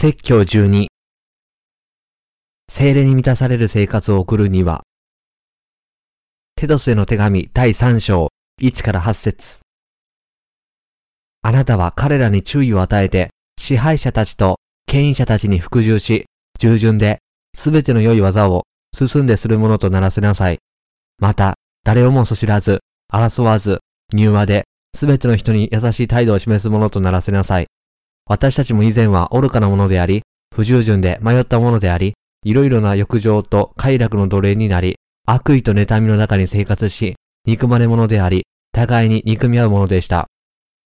説教12精霊に満たされる生活を送るにはテドスへの手紙第3章1から8節あなたは彼らに注意を与えて支配者たちと権威者たちに服従し、従順で、すべての良い技を進んでするものとならせなさい。また、誰をもそ知らず、争わず、柔和で、すべての人に優しい態度を示すものとならせなさい。私たちも以前は愚かなものであり、不従順で迷ったものであり、いろいろな欲情と快楽の奴隷になり、悪意と妬みの中に生活し、憎まれ者であり、互いに憎み合うものでした。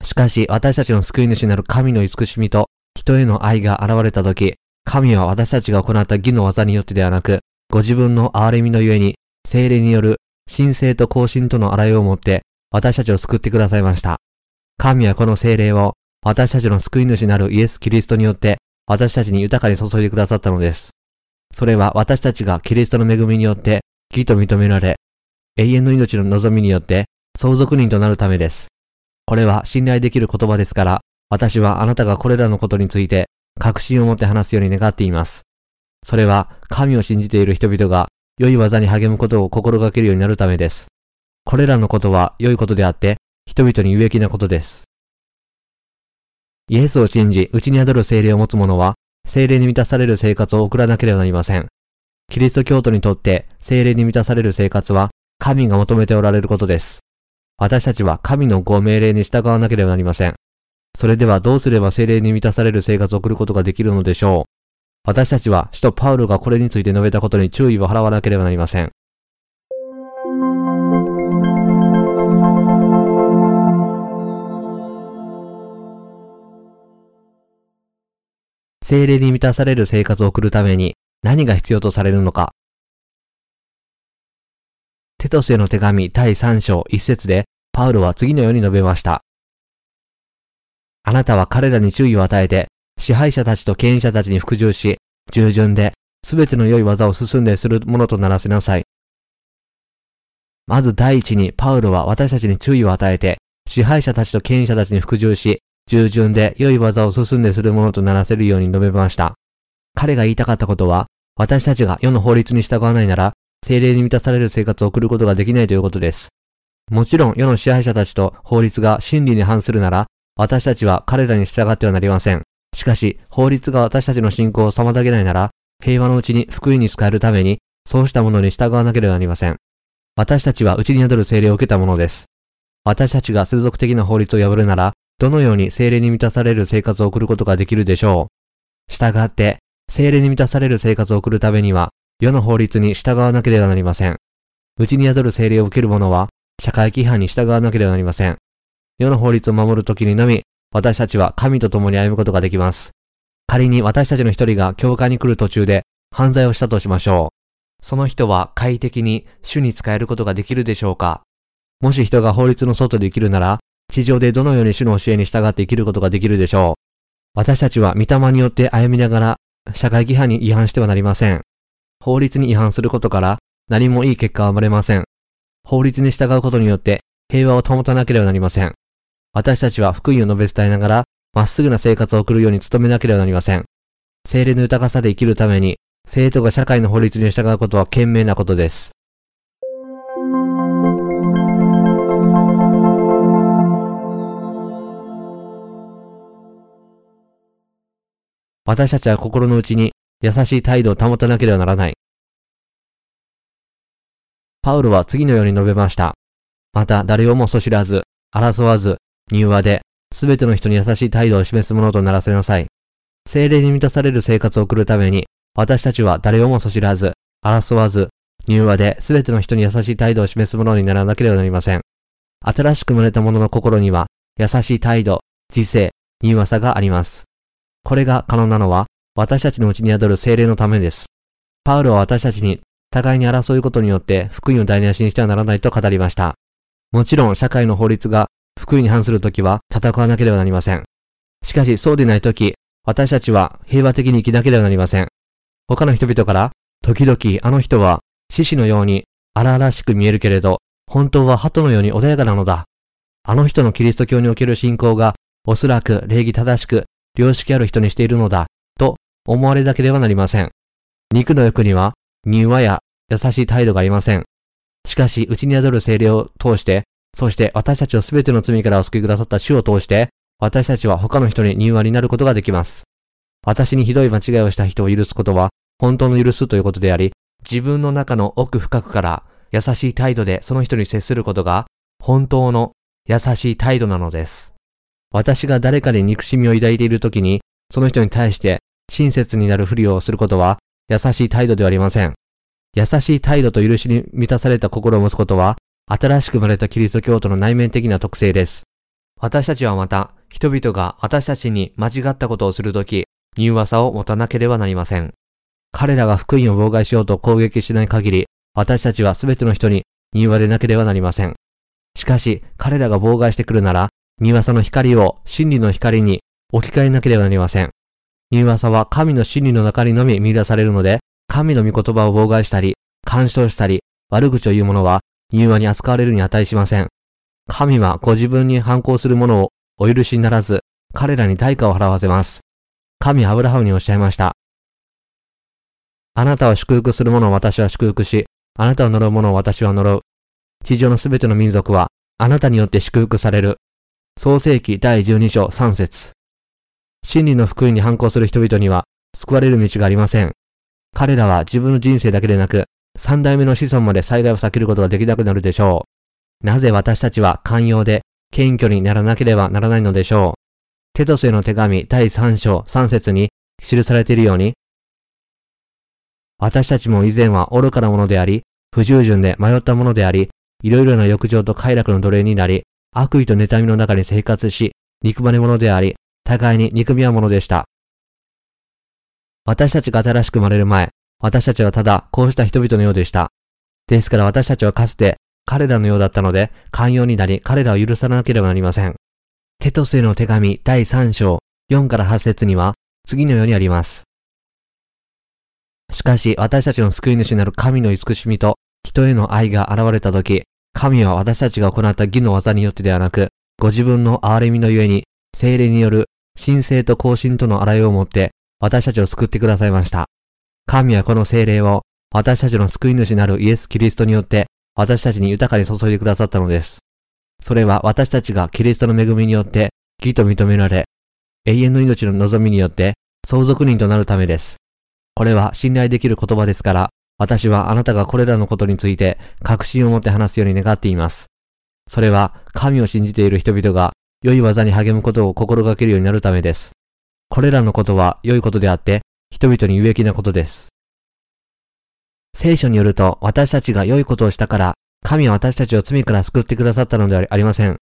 しかし、私たちの救い主なる神の慈しみと人への愛が現れたとき、神は私たちが行った義の技によってではなく、ご自分の憐れみのゆえに、精霊による神聖と更新との洗いをもって、私たちを救ってくださいました。神はこの精霊を、私たちの救い主なるイエス・キリストによって、私たちに豊かに注いでくださったのです。それは私たちがキリストの恵みによって、義と認められ、永遠の命の望みによって、相続人となるためです。これは信頼できる言葉ですから、私はあなたがこれらのことについて確信を持って話すように願っています。それは神を信じている人々が良い技に励むことを心がけるようになるためです。これらのことは良いことであって、人々に有益なことです。イエスを信じ、内に宿る精霊を持つ者は、精霊に満たされる生活を送らなければなりません。キリスト教徒にとって精霊に満たされる生活は、神が求めておられることです。私たちは神のご命令に従わなければなりません。それではどうすれば精霊に満たされる生活を送ることができるのでしょう私たちは使徒パウルがこれについて述べたことに注意を払わなければなりません。精霊に満たされる生活を送るために何が必要とされるのか。テトスへの手紙第3章1節でパウルは次のように述べました。あなたは彼らに注意を与えて、支配者たちと権威者たちに服従し、従順で、すべての良い技を進んでするものとならせなさい。まず第一に、パウロは私たちに注意を与えて、支配者たちと権威者たちに服従し、従順で良い技を進んでするものとならせるように述べました。彼が言いたかったことは、私たちが世の法律に従わないなら、精霊に満たされる生活を送ることができないということです。もちろん世の支配者たちと法律が真理に反するなら、私たちは彼らに従ってはなりません。しかし、法律が私たちの信仰を妨げないなら、平和のうちに福音に使えるために、そうしたものに従わなければなりません。私たちは内に宿る精霊を受けたものです。私たちが世俗的な法律を破るなら、どのように精霊に満たされる生活を送ることができるでしょう。従って、精霊に満たされる生活を送るためには、世の法律に従わなければなりません。内に宿る精霊を受ける者は、社会規範に従わなければなりません。世の法律を守るときにのみ、私たちは神と共に歩むことができます。仮に私たちの一人が教会に来る途中で犯罪をしたとしましょう。その人は快適に主に使えることができるでしょうかもし人が法律の外で生きるなら、地上でどのように主の教えに従って生きることができるでしょう。私たちは御霊によって歩みながら、社会規範に違反してはなりません。法律に違反することから何もいい結果は生まれません。法律に従うことによって平和を保たなければなりません。私たちは福音を述べ伝えながら、まっすぐな生活を送るように努めなければなりません。精霊の豊かさで生きるために、生徒が社会の法律に従うことは賢明なことです。私たちは心の内に優しい態度を保たなければならない。パウルは次のように述べました。また誰をもそ知らず、争わず、柔和で、すべての人に優しい態度を示すものとならせなさい。精霊に満たされる生活を送るために、私たちは誰をもそ知らず、争わず、柔和で、すべての人に優しい態度を示すものにならなければなりません。新しく生まれた者の心には、優しい態度、自制、柔和さがあります。これが可能なのは、私たちのうちに宿る精霊のためです。パウロは私たちに、互いに争うことによって福音を台無しにしてはならないと語りました。もちろん社会の法律が福音に反するときは戦わなければなりません。しかしそうでないとき、私たちは平和的に生きなければなりません。他の人々から、時々あの人は獅子のように荒々しく見えるけれど、本当は鳩のように穏やかなのだ。あの人のキリスト教における信仰が、おそらく礼儀正しく、良識ある人にしているのだ、と思われなければなりません。肉の欲には、柔和や優しい態度がありません。しかし、内に宿る精霊を通して、そして私たちをすべての罪からお救いくださった主を通して、私たちは他の人に柔和になることができます。私にひどい間違いをした人を許すことは、本当の許すということであり、自分の中の奥深くから優しい態度でその人に接することが、本当の優しい態度なのです。私が誰かに憎しみを抱いているときに、その人に対して親切になるふりをすることは、優しい態度ではありません。優しい態度と許しに満たされた心を持つことは、新しく生まれたキリスト教徒の内面的な特性です。私たちはまた、人々が私たちに間違ったことをするとき、柔和さを持たなければなりません。彼らが福音を妨害しようと攻撃しない限り、私たちは全ての人に柔和でなければなりません。しかし、彼らが妨害してくるなら、柔和さの光を真理の光に置き換えなければなりません。柔和さは神の真理の中にのみ見出されるので、神の御言葉を妨害したり、干渉したり、悪口を言う者は、柔和に扱われるに値しません。神はご自分に反抗する者をお許しにならず、彼らに対価を払わせます。神アブラハムにおっしゃいました。あなたを祝福する者を私は祝福し、あなたを呪う者を私は呪う。地上のすべての民族は、あなたによって祝福される。創世記第12章3節真理の福音に反抗する人々には、救われる道がありません。彼らは自分の人生だけでなく、三代目の子孫まで災害を避けることができなくなるでしょう。なぜ私たちは寛容で謙虚にならなければならないのでしょう。テトスへの手紙第3章3節に記されているように、私たちも以前は愚かなものであり、不従順で迷ったものであり、いろいろな欲情と快楽の奴隷になり、悪意と妬みの中に生活し、憎まれ者であり、互いに憎み合うものでした。私たちが新しく生まれる前、私たちはただこうした人々のようでした。ですから私たちはかつて彼らのようだったので、寛容になり彼らを許さなければなりません。テトスへの手紙第3章4から8節には次のようにあります。しかし私たちの救い主なる神の慈しみと人への愛が現れたとき、神は私たちが行った義の技によってではなく、ご自分の憐れみのゆえに、精霊による神聖と更新との洗いをもって、私たちを救ってくださいました。神はこの精霊を、私たちの救い主なるイエス・キリストによって、私たちに豊かに注いでくださったのです。それは私たちがキリストの恵みによって、義と認められ、永遠の命の望みによって、相続人となるためです。これは信頼できる言葉ですから、私はあなたがこれらのことについて確信を持って話すように願っています。それは神を信じている人々が良い技に励むことを心がけるようになるためです。これらのことは良いことであって、人々に有益なことです。聖書によると私たちが良いことをしたから、神は私たちを罪から救ってくださったのではありません。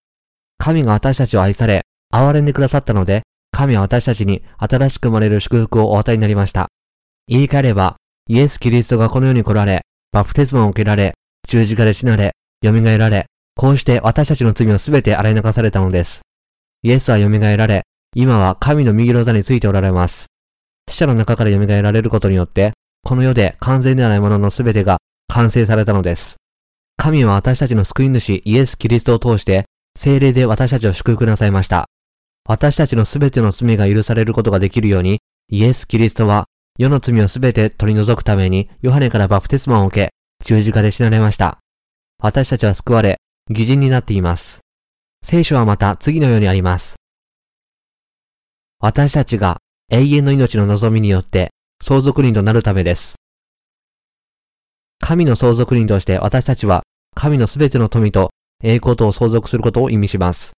神が私たちを愛され、憐れんでくださったので、神は私たちに新しく生まれる祝福をお与えになりました。言い換えれば、イエス・キリストがこの世に来られ、バプテスマを受けられ、十字架で死なれ、蘇られ、こうして私たちの罪をすべて洗い流されたのです。イエスは蘇られ、今は神の右の座についておられます。死者の中から蘇られることによって、この世で完全ではないもののすべてが完成されたのです。神は私たちの救い主イエス・キリストを通して、精霊で私たちを祝福なさいました。私たちのすべての罪が許されることができるように、イエス・キリストは世の罪をすべて取り除くために、ヨハネからバプテスマンを受け、十字架で死なれました。私たちは救われ、義人になっています。聖書はまた次のようにあります。私たちが永遠の命の望みによって相続人となるためです。神の相続人として私たちは神のすべての富と栄光とを相続することを意味します。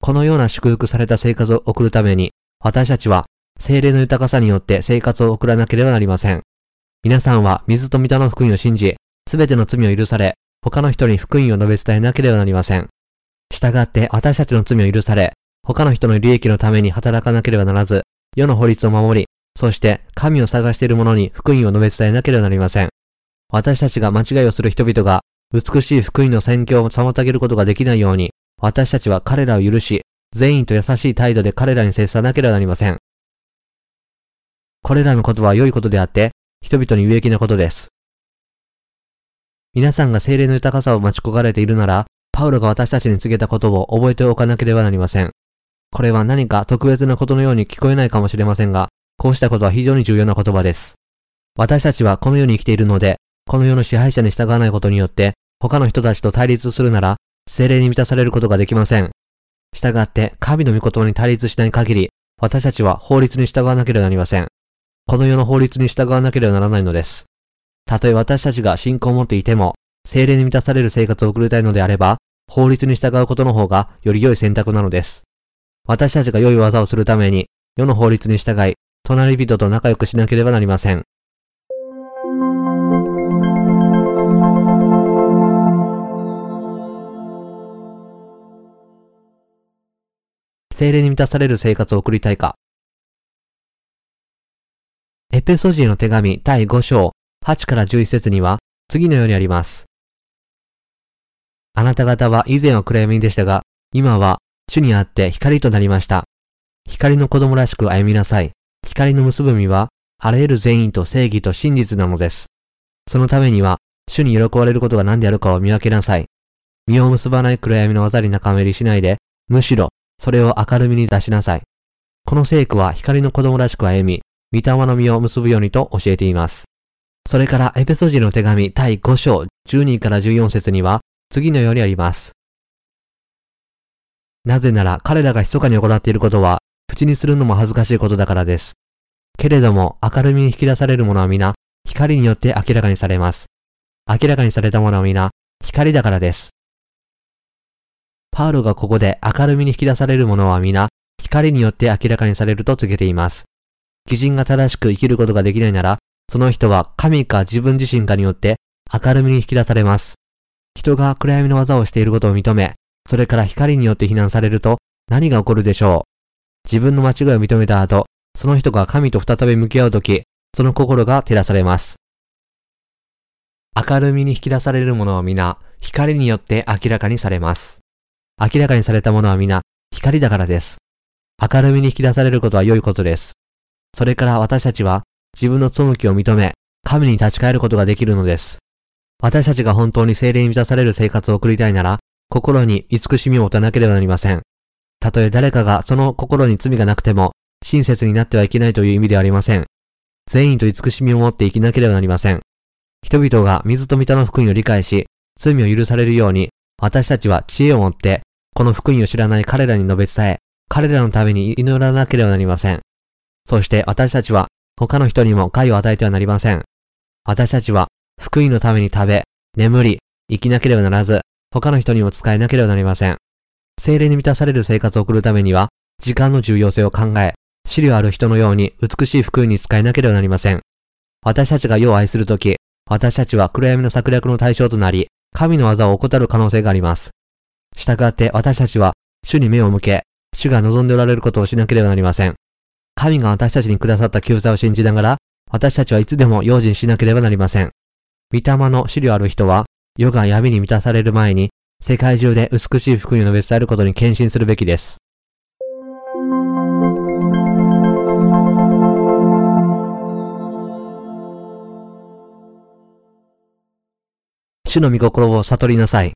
このような祝福された生活を送るために私たちは精霊の豊かさによって生活を送らなければなりません。皆さんは水と御霊の福音を信じ、すべての罪を許され、他の人に福音を述べ伝えなければなりません。従って私たちの罪を許され、他の人の利益のために働かなければならず、世の法律を守り、そして神を探している者に福音を述べ伝えなければなりません。私たちが間違いをする人々が美しい福音の宣教を妨げることができないように、私たちは彼らを許し、善意と優しい態度で彼らに接さなければなりません。これらのことは良いことであって、人々に有益なことです。皆さんが精霊の豊かさを待ち焦がれているなら、パウロが私たちに告げたことを覚えておかなければなりません。これは何か特別なことのように聞こえないかもしれませんが、こうしたことは非常に重要な言葉です。私たちはこの世に生きているので、この世の支配者に従わないことによって、他の人たちと対立するなら、精霊に満たされることができません。従って、神の御言葉に対立しない限り、私たちは法律に従わなければなりません。この世の法律に従わなければならないのです。たとえ私たちが信仰を持っていても、精霊に満たされる生活を送りたいのであれば、法律に従うことの方がより良い選択なのです。私たちが良い技をするために、世の法律に従い、隣人と仲良くしなければなりません。精霊に満たされる生活を送りたいかエペソジーの手紙第5章8から11節には次のようにあります。あなた方は以前は暗闇でしたが、今は主にあって光となりました。光の子供らしく歩みなさい。光の結ぶ実は、あらゆる善意と正義と真実なのです。そのためには、主に喜ばれることが何であるかを見分けなさい。実を結ばない暗闇の技に仲間入りしないで、むしろそれを明るみに出しなさい。この聖句は光の子供らしく歩み、御霊の実を結ぶようにと教えています。それからエペソジの手紙第5章12から14節には次のようにあります。なぜなら彼らが密かに行っていることは口にするのも恥ずかしいことだからです。けれども明るみに引き出されるものは皆光によって明らかにされます。明らかにされたものは皆光だからです。パウロがここで明るみに引き出されるものは皆、光によって明らかにされると告げています。基人が正しく生きることができないなら、その人は神か自分自身かによって明るみに引き出されます。人が暗闇の技をしていることを認め、それから光によって非難されると何が起こるでしょう自分の間違いを認めた後、その人が神と再び向き合うとき、その心が照らされます。明るみに引き出されるものは皆、光によって明らかにされます。明らかにされたものは皆、光だからです。明るみに引き出されることは良いことです。それから私たちは、自分の背きを認め、神に立ち返ることができるのです。私たちが本当に精霊に満たされる生活を送りたいなら、心に慈しみを持たなければなりません。たとえ誰かがその心に罪がなくても、親切になってはいけないという意味ではありません。善意と慈しみを持って生きなければなりません。人々が水と御の福音を理解し、罪を許されるように、私たちは知恵を持ってこの福音を知らない彼らに述べ伝え、彼らのために祈らなければなりません。そして私たちは他の人にも害を与えてはなりません。私たちは福音のために食べ、眠り、生きなければならず、他の人にも使えなければなりません。精霊に満たされる生活を送るためには、時間の重要性を考え、資料ある人のように美しい福音に使えなければなりません。私たちが世を愛するとき、私たちは暗闇の策略の対象となり、神の技を怠る可能性があります。従って私たちは主に目を向け、主が望んでおられることをしなければなりません。神が私たちにくださった救済を信じながら、私たちはいつでも用心しなければなりません。御霊の資料ある人は、世が闇に満たされる前に、世界中で美しい福音を述べ伝えることに献身するべきです。主の御心を悟りなさい。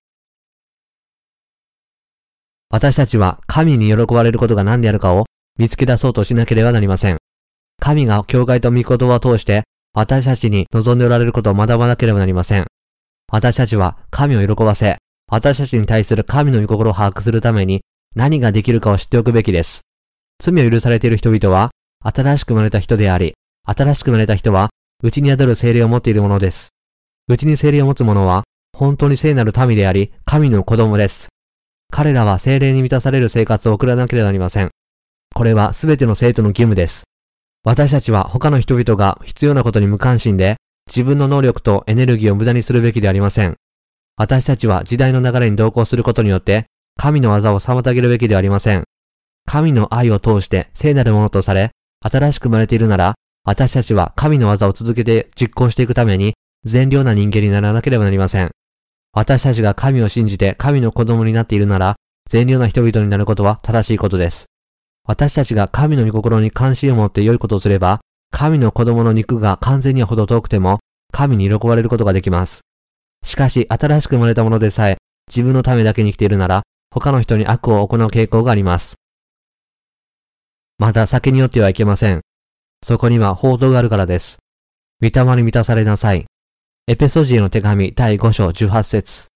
私たちは神に喜ばれることが何であるかを見つけ出そうとしなければなりません。神が教会と御言葉を通して私たちに望んでおられることを学ばなければなりません。私たちは神を喜ばせ、私たちに対する神の御心を把握するために何ができるかを知っておくべきです。罪を許されている人々は新しく生まれた人であり、新しく生まれた人は内に宿る精霊を持っているものです。内に精霊を持つ者は本当に聖なる民であり、神の子供です。彼らは精霊に満たされる生活を送らなければなりません。これはすべての生徒の義務です。私たちは他の人々が必要なことに無関心で、自分の能力とエネルギーを無駄にするべきでありません。私たちは時代の流れに同行することによって、神の技を妨げるべきではありません。神の愛を通して聖なるものとされ、新しく生まれているなら、私たちは神の技を続けて実行していくために、善良な人間にならなければなりません。私たちが神を信じて神の子供になっているなら、善良な人々になることは正しいことです。私たちが神の御心に関心を持って良いことをすれば、神の子供の肉が完全には程遠くても、神に喜ばれることができます。しかし、新しく生まれたものでさえ、自分のためだけに生きているなら、他の人に悪を行う傾向があります。また、酒によってはいけません。そこには報道があるからです。御霊に満たされなさい。エペソジエの手紙第5章18節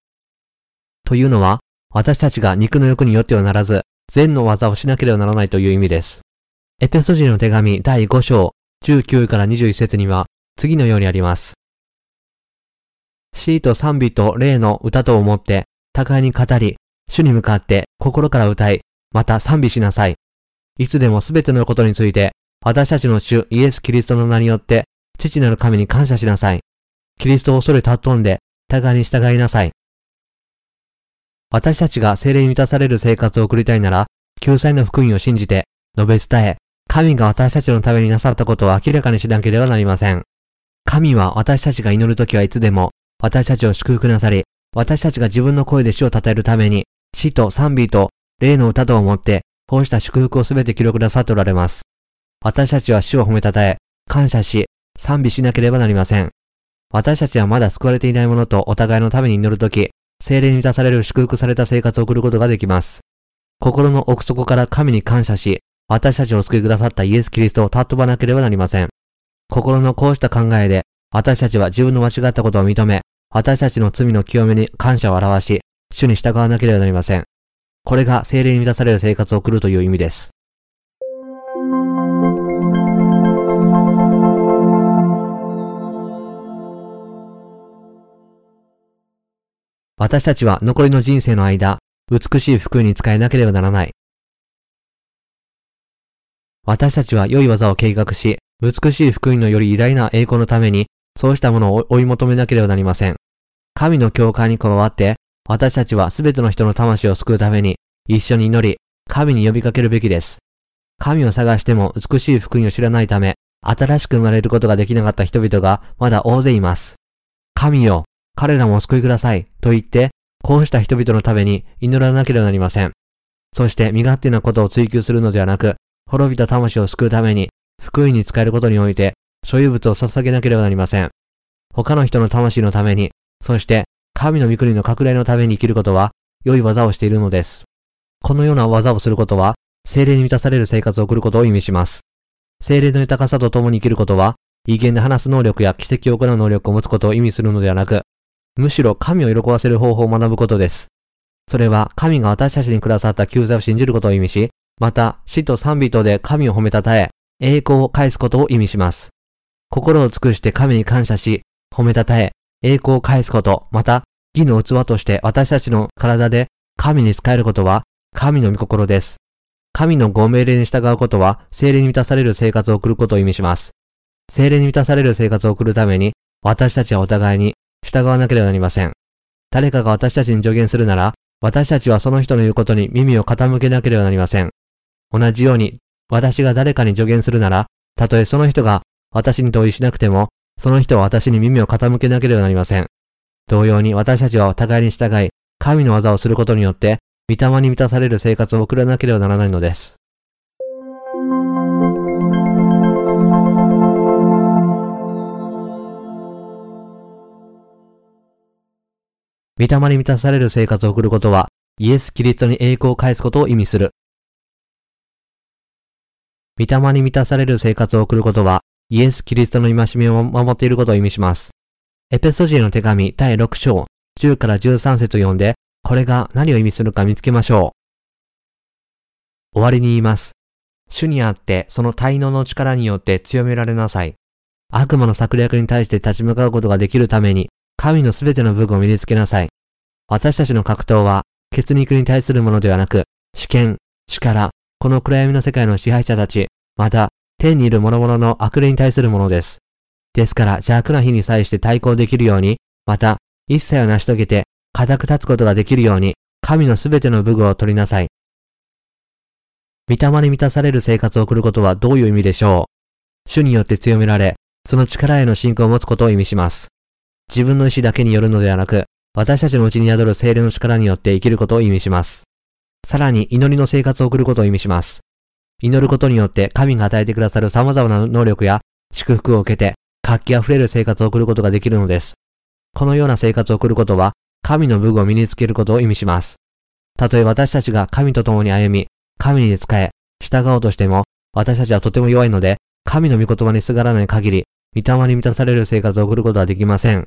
というのは、私たちが肉の欲によってはならず、善の技をしなければならないという意味です。エペソジエの手紙第5章19から21節には、次のようにあります。ーと賛美と霊の歌と思って、互いに語り、主に向かって心から歌い、また賛美しなさい。いつでもすべてのことについて、私たちの主イエス・キリストの名によって、父なる神に感謝しなさい。キリストを恐れ尊んで、互いに従いなさい。私たちが精霊に満たされる生活を送りたいなら、救済の福音を信じて、述べ伝え、神が私たちのためになさったことを明らかにしなければなりません。神は私たちが祈るときはいつでも、私たちを祝福なさり、私たちが自分の声で死を称えるために、死と賛美と霊の歌とをもって、こうした祝福をすべて記録くださっておられます。私たちは死を褒めたたえ、感謝し、賛美しなければなりません。私たちはまだ救われていない者とお互いのために祈るとき、精霊に満たされる祝福された生活を送ることができます。心の奥底から神に感謝し、私たちを救いくださったイエス・キリストを尊ばなければなりません。心のこうした考えで、私たちは自分の間違ったことを認め、私たちの罪の清めに感謝を表し、主に従わなければなりません。これが精霊に満たされる生活を送るという意味です。私たちは残りの人生の間、美しい服に使えなければならない。私たちは良い技を計画し、美しい福音のより偉大な栄光のために、そうしたものを追い求めなければなりません。神の教会に加わって、私たちはすべての人の魂を救うために、一緒に祈り、神に呼びかけるべきです。神を探しても美しい福音を知らないため、新しく生まれることができなかった人々がまだ大勢います。神よ、彼らもお救いください、と言って、こうした人々のために祈らなければなりません。そして身勝手なことを追求するのではなく、滅びた魂を救うために、福音に使えることにおいて、所有物を捧げなければなりません。他の人の魂のために、そして神の御国の拡大のために生きることは、良い技をしているのです。このような技をすることは、精霊に満たされる生活を送ることを意味します。精霊の豊かさと共に生きることは、威厳で話す能力や奇跡を行う能力を持つことを意味するのではなく、むしろ神を喜ばせる方法を学ぶことです。それは神が私たちにくださった救済を信じることを意味し、また死と賛美とで神を褒めたたえ、栄光を返すことを意味します。心を尽くして神に感謝し、褒めたたえ、栄光を返すこと、また義の器として私たちの体で神に仕えることは神の御心です。神のご命令に従うことは、精霊に満たされる生活を送ることを意味します。精霊に満たされる生活を送るために、私たちはお互いに従わなければなりません。誰かが私たちに助言するなら、私たちはその人の言うことに耳を傾けなければなりません。同じように、私が誰かに助言するなら、たとえその人が私に同意しなくても、その人は私に耳を傾けなければなりません。同様に私たちはお互いに従い、神の技をすることによって、御霊に満たされる生活を送らなければならないのです。御霊に満たされる生活を送ることは、イエス・キリストに栄光を返すことを意味する。御霊に満たされる生活を送ることは、イエス・キリストの戒めを守っていることを意味します。エペソジエの手紙第6章、10から13節を読んで、これが何を意味するか見つけましょう。終わりに言います。主にあってその滞納の力によって強められなさい。悪魔の策略に対して立ち向かうことができるために、神のすべての武具を身につけなさい。私たちの格闘は、血肉に対するものではなく、主権、力、この暗闇の世界の支配者たち、また、天にいる諸々の悪霊に対するものです。ですから邪悪な日に際して対抗できるように、また、一切を成し遂げて、固く立つことができるように、神のすべての武具を取りなさい。御霊に満たされる生活を送ることはどういう意味でしょう？主によって強められ、その力への信仰を持つことを意味します。自分の意志だけによるのではなく、私たちのうちに宿る精霊の力によって生きることを意味します。さらに祈りの生活を送ることを意味します。祈ることによって神が与えてくださる様々な能力や祝福を受けて活気あふれる生活を送ることができるのです。このような生活を送ることは、神の武具を身につけることを意味します。たとえ私たちが神と共に歩み、神に仕え、従おうとしても、私たちはとても弱いので、神の御言葉にすがらない限り、御霊に満たされる生活を送ることはできません。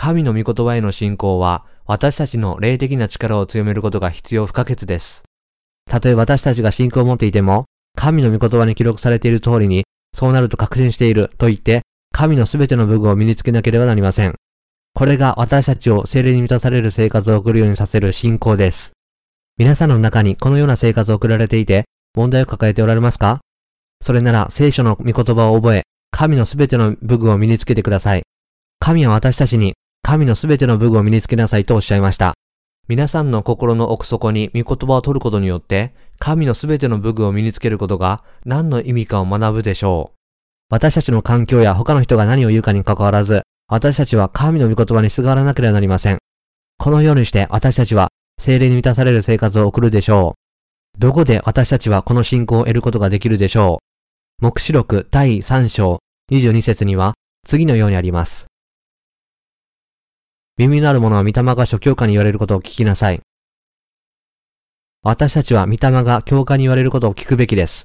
神の御言葉への信仰は、私たちの霊的な力を強めることが必要不可欠です。たとえ私たちが信仰を持っていても、神の御言葉に記録されている通りに、そうなると確信していると言って、神のすべての部分を身につけなければなりません。これが私たちを精霊に満たされる生活を送るようにさせる信仰です。皆さんの中にこのような生活を送られていて、問題を抱えておられますか？それなら聖書の御言葉を覚え、神のすべての部分を身につけてください。神は私たちに神のすべての武具を身につけなさいとおっしゃいました。皆さんの心の奥底に御言葉を取ることによって、神のすべての武具を身につけることが何の意味かを学ぶでしょう。私たちの環境や他の人が何を言うかに関わらず、私たちは神の御言葉にすがらなければなりません。このようにして私たちは精霊に満たされる生活を送るでしょう。どこで私たちはこの信仰を得ることができるでしょう。目視録第3章22節には次のようにあります。耳のある者は御霊が諸教科に言われることを聞きなさい。私たちは御霊が教科に言われることを聞くべきです。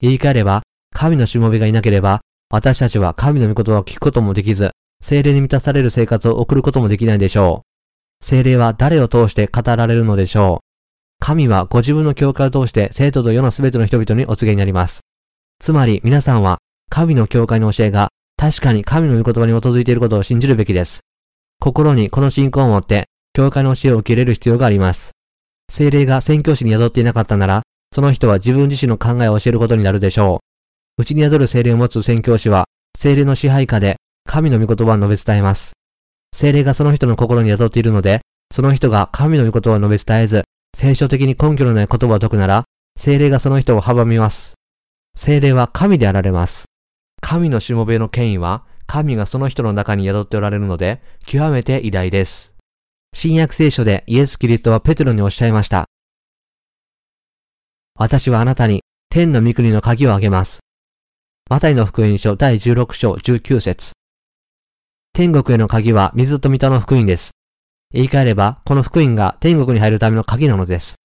言い換えれば、神のしもべがいなければ、私たちは神の御言葉を聞くこともできず、精霊に満たされる生活を送ることもできないでしょう。精霊は誰を通して語られるのでしょう。神はご自分の教会を通して生徒と世のすべての人々にお告げになります。つまり皆さんは神の教会の教えが確かに神の御言葉に基づいていることを信じるべきです。心にこの信仰を持って、教会の教えを受け入れる必要があります。精霊が宣教師に宿っていなかったなら、その人は自分自身の考えを教えることになるでしょう。内に宿る精霊を持つ宣教師は、精霊の支配下で神の御言葉を述べ伝えます。精霊がその人の心に宿っているので、その人が神の御言葉を述べ伝えず、聖書的に根拠のない言葉を説くなら、精霊がその人を阻みます。精霊は神であられます。神のしもべの権威は、神がその人の中に宿っておられるので、極めて偉大です。新約聖書でイエス・キリストはペテロにおっしゃいました。私はあなたに天の御国の鍵をあげます。マタイの福音書第16章19節天国への鍵は水と御霊の福音です。言い換えれば、この福音が天国に入るための鍵なのです。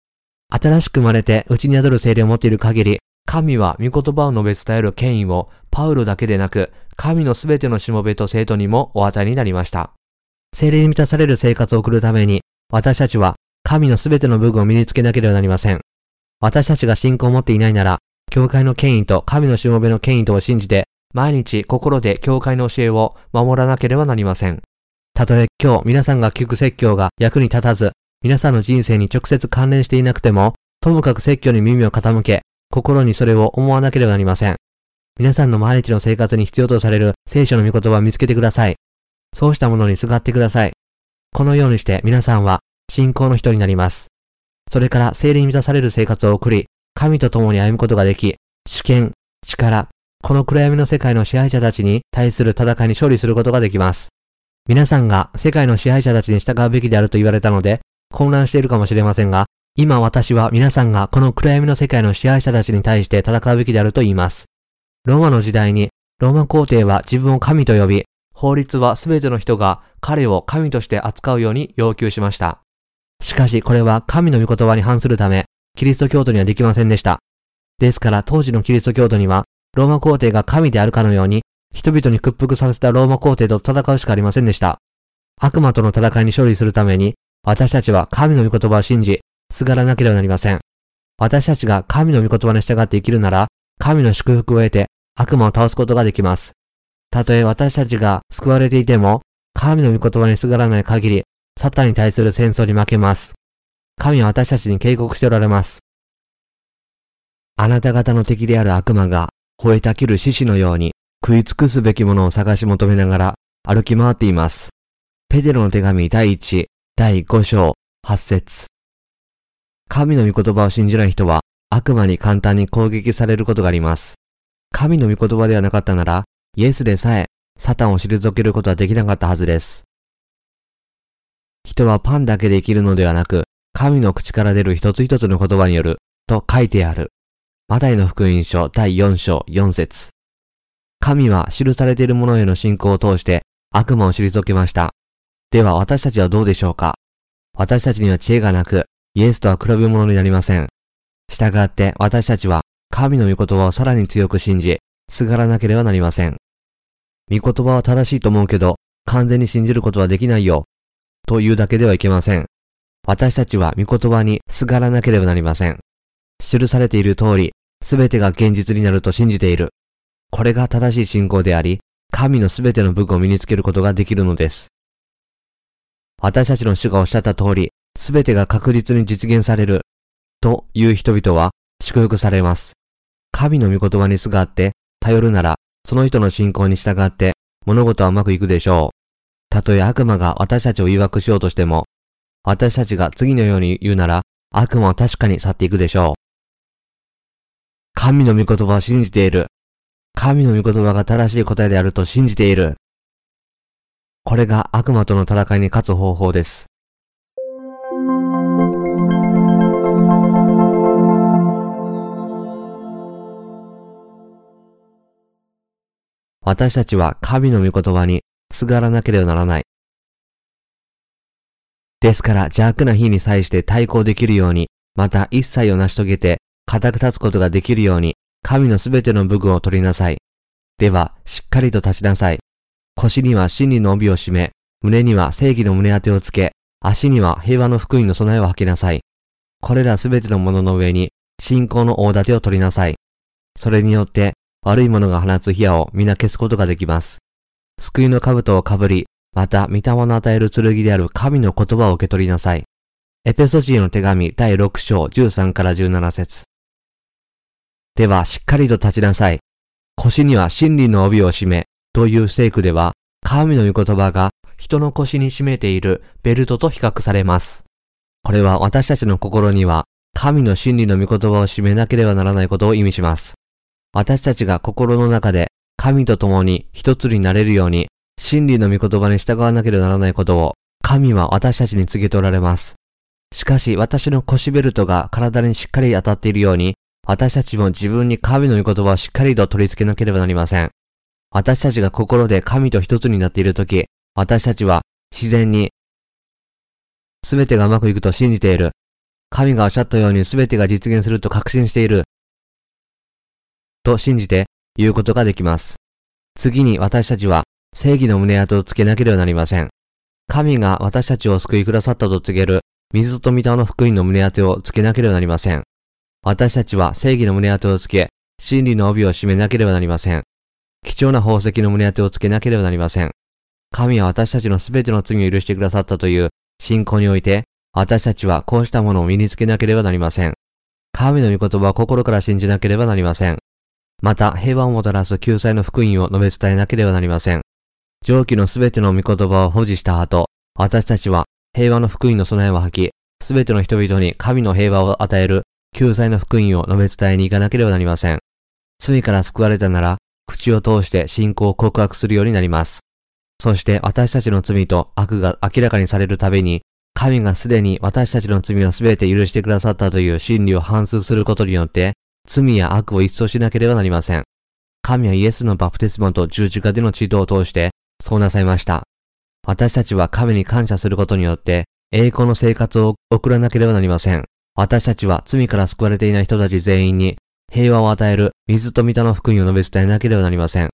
新しく生まれて内に宿る精霊を持っている限り、神は御言葉を述べ伝える権威をパウロだけでなく、神のすべてのしもべと生徒にもお与えになりました。精霊に満たされる生活を送るために、私たちは神のすべての部分を身につけなければなりません。私たちが信仰を持っていないなら、教会の権威と神のしもべの権威とを信じて、毎日心で教会の教えを守らなければなりません。たとえ今日皆さんが聞く説教が役に立たず、皆さんの人生に直接関連していなくても、ともかく説教に耳を傾け、心にそれを思わなければなりません。皆さんの毎日の生活に必要とされる聖書の御言葉を見つけてください。そうしたものにすがってください。このようにして皆さんは信仰の人になります。それから聖霊に満たされる生活を送り、神と共に歩むことができ、主権、力、この暗闇の世界の支配者たちに対する戦いに勝利することができます。皆さんが世界の支配者たちに従うべきであると言われたので、混乱しているかもしれませんが、今私は皆さんがこの暗闇の世界の支配者たちに対して戦うべきであると言います。ローマの時代に、ローマ皇帝は自分を神と呼び、法律は全ての人が彼を神として扱うように要求しました。しかしこれは神の御言葉に反するため、キリスト教徒にはできませんでした。ですから当時のキリスト教徒には、ローマ皇帝が神であるかのように、人々に屈服させたローマ皇帝と戦うしかありませんでした。悪魔との戦いに勝利するために、私たちは神の御言葉を信じ、すがらなければなりません。私たちが神の御言葉に従って生きるなら、神の祝福を得て悪魔を倒すことができます。たとえ私たちが救われていても、神の御言葉にすがらない限り、サタンに対する戦争に負けます。神は私たちに警告しておられます。あなた方の敵である悪魔が、吠えたきる獅子のように、食い尽くすべきものを探し求めながら、歩き回っています。ペテロの手紙第1、第5章、8節神の御言葉を信じない人は、悪魔に簡単に攻撃されることがあります。神の御言葉ではなかったなら、イエスでさえ、サタンを退けることはできなかったはずです。人はパンだけで生きるのではなく、神の口から出る一つ一つの言葉による、と書いてある。マタイの福音書第4章4節神は記されているものへの信仰を通して悪魔を退けました。では私たちはどうでしょうか？私たちには知恵がなく、イエスとは比べ物になりません。従って私たちは神の御言葉をさらに強く信じ、すがらなければなりません。御言葉は正しいと思うけど、完全に信じることはできないよ。と言うだけではいけません。私たちは御言葉にすがらなければなりません。記されている通り、すべてが現実になると信じている。これが正しい信仰であり、神のすべての武具を身につけることができるのです。私たちの主がおっしゃった通り、すべてが確実に実現される、という人々は祝福されます。神の御言葉にすがって、頼るなら、その人の信仰に従って、物事はうまくいくでしょう。たとえ悪魔が私たちを誘惑しようとしても、私たちが次のように言うなら、悪魔は確かに去っていくでしょう。神の御言葉を信じている。神の御言葉が正しい答えであると信じている。これが悪魔との戦いに勝つ方法です。私たちは神の御言葉にすがらなければならない。ですから邪悪な日に際して対抗できるように、また一切を成し遂げて固く立つことができるように、神のすべての武具を取りなさい。では、しっかりと立ちなさい。腰には真理の帯を締め、胸には正義の胸当てをつけ、足には平和の福音の備えを吐きなさい。これらすべてのものの上に、信仰の大盾を取りなさい。それによって、悪い者が放つ火矢を皆消すことができます。救いの兜をかぶり、また、御霊の与える剣である神の言葉を受け取りなさい。エペソジーの手紙第6章13から17節では、しっかりと立ちなさい。腰には真理の帯を締め、という聖句では、神の御言葉が人の腰に締めているベルトと比較されます。これは私たちの心には、神の真理の御言葉を締めなければならないことを意味します。私たちが心の中で神と共に一つになれるように、真理の御言葉に従わなければならないことを、神は私たちに告げておられます。しかし、私の腰ベルトが体にしっかり当たっているように、私たちも自分に神の御言葉をしっかりと取り付けなければなりません。私たちが心で神と一つになっているとき、私たちは自然に、すべてがうまくいくと信じている。神がおっしゃったようにすべてが実現すると確信している。と信じて言うことができます。次に私たちは正義の胸跡をつけなければなりません。神が私たちを救いくださったと告げる水と御霊の福音の胸当てをつけなければなりません。私たちは正義の胸当てをつけ、真理の帯を締めなければなりません。貴重な宝石の胸当てをつけなければなりません。神は私たちのすべての罪を許してくださったという信仰において、私たちはこうしたものを身につけなければなりません。神の御言葉を心から信じなければなりません。また、平和をもたらす救済の福音を述べ伝えなければなりません。上記のすべての御言葉を保持した後、私たちは平和の福音の備えを吐き、すべての人々に神の平和を与える救済の福音を述べ伝えに行かなければなりません。罪から救われたなら、口を通して信仰を告白するようになります。そして私たちの罪と悪が明らかにされるたびに、神がすでに私たちの罪をすべて許してくださったという真理を反数することによって、罪や悪を一掃しなければなりません。神はイエスのバプテスマと十字架での治療を通して、そうなさいました。私たちは神に感謝することによって、栄光の生活を送らなければなりません。私たちは罪から救われていない人たち全員に、平和を与える水と御の福音を述べ伝えなければなりません。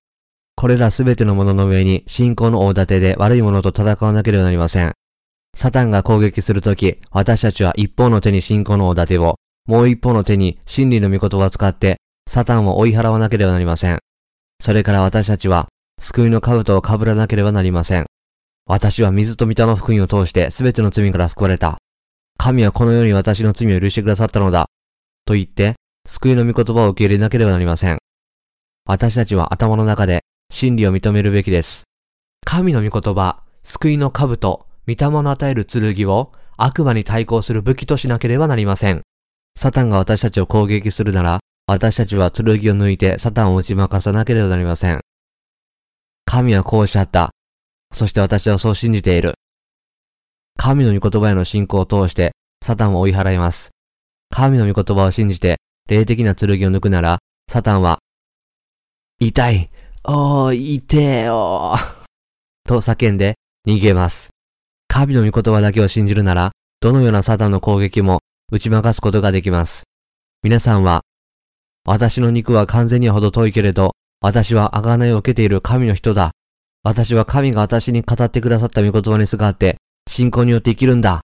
これらすべてのものの上に信仰の大盾で悪いものと戦わなければなりません。サタンが攻撃するとき、私たちは一方の手に信仰の大盾を、もう一方の手に真理の御言葉を使って、サタンを追い払わなければなりません。それから私たちは、救いの兜を被らなければなりません。私は水と御霊の福音を通して全ての罪から救われた。神はこのように私の罪を許してくださったのだ。と言って、救いの御言葉を受け入れなければなりません。私たちは頭の中で真理を認めるべきです。神の御言葉、救いの兜、御霊の与える剣を悪魔に対抗する武器としなければなりません。サタンが私たちを攻撃するなら、私たちは剣を抜いてサタンを打ち負かさなければなりません。神はこうおっしゃった。そして私はそう信じている。神の御言葉への信仰を通してサタンを追い払います。神の御言葉を信じて霊的な剣を抜くなら、サタンは、痛いおー、痛えよーと叫んで逃げます。神の御言葉だけを信じるなら、どのようなサタンの攻撃も打ち負かすことができます。皆さんは、私の肉は完全には程遠いけれど、私は贖いを受けている神の人だ。私は神が私に語ってくださった御言葉にすがって、信仰によって生きるんだ。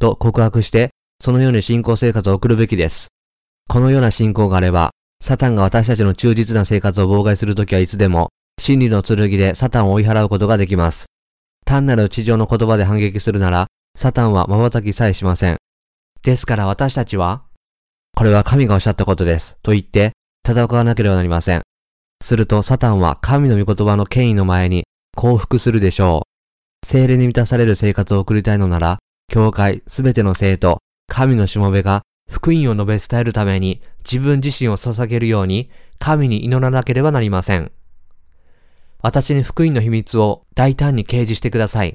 と告白して、そのように信仰生活を送るべきです。このような信仰があれば、サタンが私たちの忠実な生活を妨害するときはいつでも、真理の剣でサタンを追い払うことができます。単なる地上の言葉で反撃するなら、サタンは瞬きさえしません。ですから私たちは、これは神がおっしゃったことです。と言って、戦わなければなりません。するとサタンは神の御言葉の権威の前に降伏するでしょう。精霊に満たされる生活を送りたいのなら、教会すべての生徒、神のしもべが福音を述べ伝えるために自分自身を捧げるように神に祈らなければなりません。私に福音の秘密を大胆に掲示してください。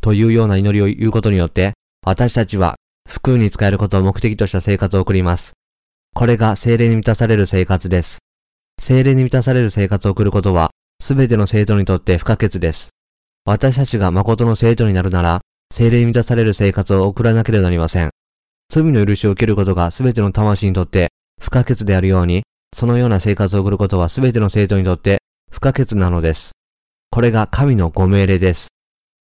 というような祈りを言うことによって、私たちは福音に使えることを目的とした生活を送ります。これが精霊に満たされる生活です。精霊に満たされる生活を送ることは、すべての生徒にとって不可欠です。私たちが誠の生徒になるなら、精霊に満たされる生活を送らなければなりません。罪の許しを受けることがすべての魂にとって不可欠であるように、そのような生活を送ることはすべての生徒にとって不可欠なのです。これが神のご命令です。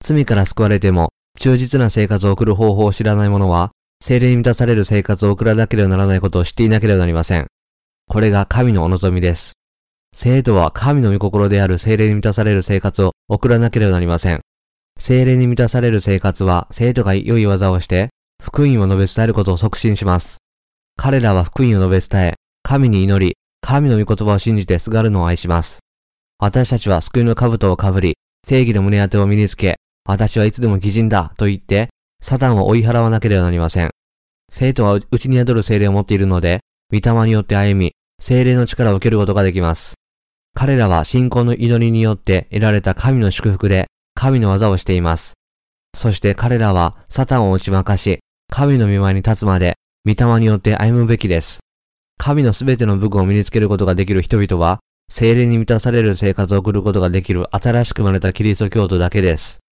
罪から救われても、忠実な生活を送る方法を知らない者は、精霊に満たされる生活を送らなければならないことを知っていなければなりません。これが神のお望みです。生徒は神の御心である精霊に満たされる生活を送らなければなりません。精霊に満たされる生活は生徒が良い技をして、福音を述べ伝えることを促進します。彼らは福音を述べ伝え、神に祈り、神の御言葉を信じてすがるのを愛します。私たちは救いの兜をかぶり、正義の胸当てを身につけ、私はいつでも偽人だと言って、サタンを追い払わなければなりません。生徒は内に宿る精霊を持っているので、御霊によって歩み、精霊の力を受けることができます。彼らは信仰の祈りによって得られた神の祝福で神の技をしています。そして彼らはサタンを打ち負かし、神の御前に立つまで、御霊によって歩むべきです。神のすべての武具を身につけることができる人々は、精霊に満たされる生活を送ることができる新しく生まれたキリスト教徒だけです。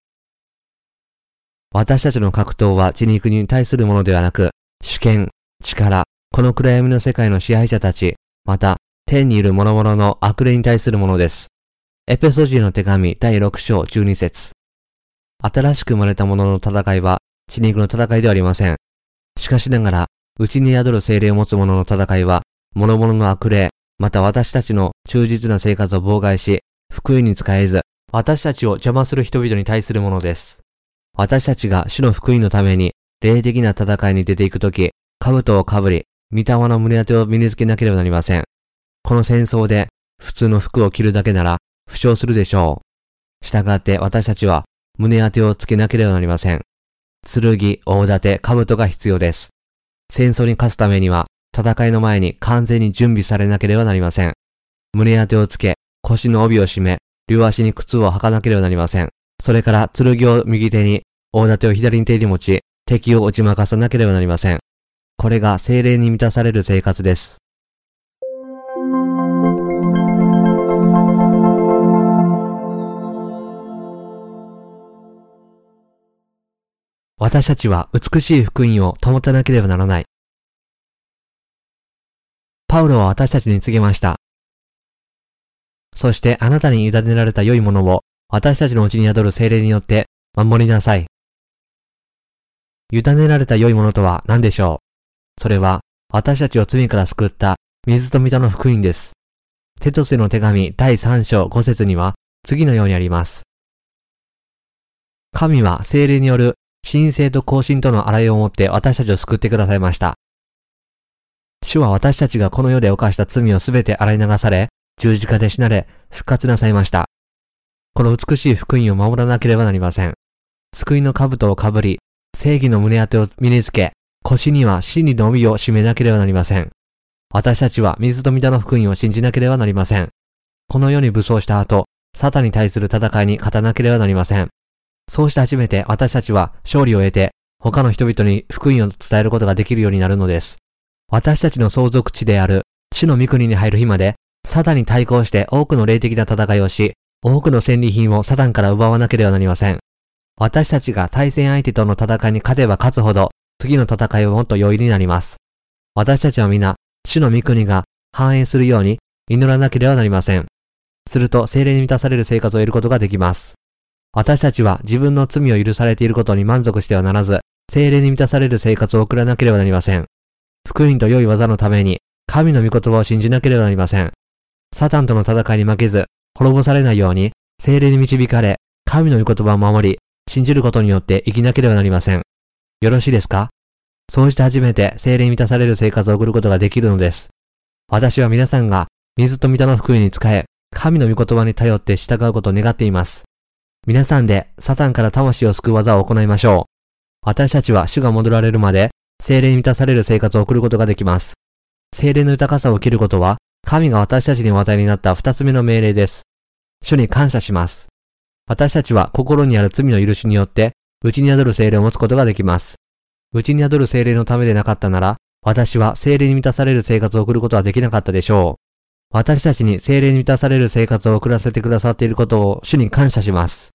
私たちの格闘は血肉に対するものではなく、主権、力、この暗闇の世界の支配者たち、また、天にいる諸々の悪霊に対するものです。エペソジーの手紙第6章12節新しく生まれた者の戦いは血肉の戦いではありません。しかしながら、内に宿る精霊を持つ者の戦いは、諸々の悪霊、また私たちの忠実な生活を妨害し、福音に使えず、私たちを邪魔する人々に対するものです。私たちが主の福音のために、霊的な戦いに出ていくとき、兜をかぶり、御霊の胸当てを身につけなければなりません。この戦争で、普通の服を着るだけなら、負傷するでしょう。したがって私たちは胸当てをつけなければなりません。剣、大盾、兜が必要です。戦争に勝つためには、戦いの前に完全に準備されなければなりません。胸当てをつけ、腰の帯を締め、両足に靴を履かなければなりません。それから、剣を右手に、大盾を左手に持ち、敵を打ち負かさなければなりません。これが精霊に満たされる生活です。私たちは美しい福音を保たなければならない。パウロは私たちに告げました。そしてあなたに委ねられた良いものを私たちのうちに宿る精霊によって守りなさい。委ねられた良いものとは何でしょう？それは私たちを罪から救った水と水の福音です。テトセの手紙第3章5節には次のようにあります。神は精霊による神聖と更新との洗いをもって私たちを救ってくださいました。主は私たちがこの世で犯した罪をすべて洗い流され、十字架で死なれ、復活なさいました。この美しい福音を守らなければなりません。救いの兜をかぶり、正義の胸当てを身につけ、腰には真理の帯を締めなければなりません。私たちは水と水の福音を信じなければなりません。この世に武装した後、サタに対する戦いに勝たなければなりません。そうして初めて私たちは勝利を得て、他の人々に福音を伝えることができるようになるのです。私たちの相続地である地の御国に入る日まで、サタンに対抗して多くの霊的な戦いをし、多くの戦利品をサタンから奪わなければなりません。私たちが対戦相手との戦いに勝てば勝つほど、次の戦いはもっと容易になります。私たちは皆、主の御国が繁栄するように祈らなければなりません。すると精霊に満たされる生活を得ることができます。私たちは自分の罪を許されていることに満足してはならず、精霊に満たされる生活を送らなければなりません。福音と良い技のために、神の御言葉を信じなければなりません。サタンとの戦いに負けず、滅ぼされないように、精霊に導かれ、神の御言葉を守り、信じることによって生きなければなりません。よろしいですか？そうして初めて精霊に満たされる生活を送ることができるのです。私は皆さんが水と御霊の福音に仕え、神の御言葉に頼って従うことを願っています。皆さんでサタンから魂を救う技を行いましょう。私たちは主が戻られるまで精霊に満たされる生活を送ることができます。精霊の豊かさを切ることは、神が私たちにお与えになった二つ目の命令です。主に感謝します。私たちは心にある罪の許しによって、内に宿る精霊を持つことができます。内に宿る精霊のためでなかったなら、私は精霊に満たされる生活を送ることはできなかったでしょう。私たちに精霊に満たされる生活を送らせてくださっていることを主に感謝します。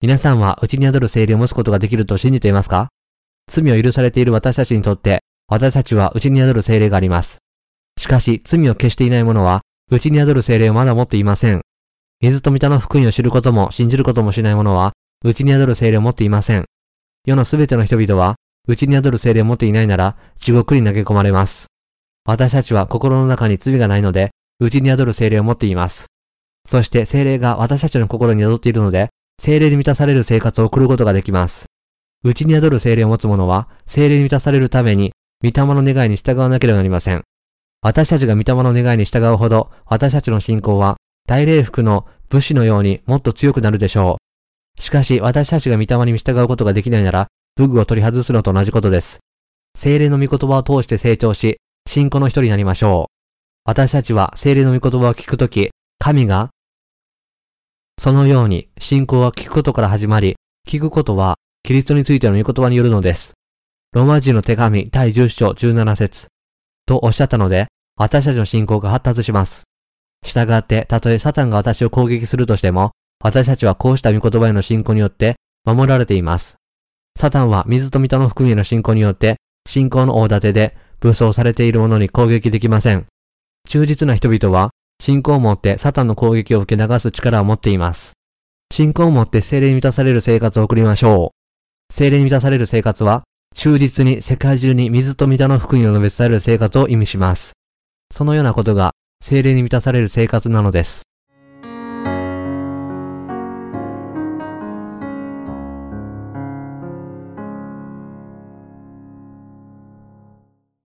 皆さんは内に宿る精霊を持つことができると信じていますか？罪を許されている私たちにとって、私たちは内に宿る精霊があります。しかし、罪を消していない者は、内に宿る精霊をまだ持っていません。水と御霊の福音を知ることも信じることもしない者は、内に宿る精霊を持っていません。世のすべての人々は、内に宿る精霊を持っていないなら、地獄に投げ込まれます。私たちは心の中に罪がないので、内に宿る精霊を持っています。そして精霊が私たちの心に宿っているので、精霊に満たされる生活を送ることができます。内に宿る精霊を持つ者は、精霊に満たされるために、御霊の願いに従わなければなりません。私たちが御霊の願いに従うほど、私たちの信仰は、大霊服の武士のようにもっと強くなるでしょう。しかし、私たちが御霊に従うことができないなら、武具を取り外すのと同じことです。精霊の御言葉を通して成長し、信仰の一人になりましょう。私たちは精霊の御言葉を聞くとき、神が、そのように信仰は聞くことから始まり、聞くことはキリストについての御言葉によるのです。ローマ人の手紙第10章17節とおっしゃったので、私たちの信仰が発達します。従って、たとえサタンが私を攻撃するとしても、私たちはこうした御言葉への信仰によって守られています。サタンは水と水の福音への信仰によって、信仰の大盾で武装されているものに攻撃できません。忠実な人々は、信仰を持ってサタンの攻撃を受け流す力を持っています。信仰を持って精霊に満たされる生活を送りましょう。精霊に満たされる生活は、忠実に世界中に水と水の福音を述べ伝える生活を意味します。そのようなことが精霊に満たされる生活なのです。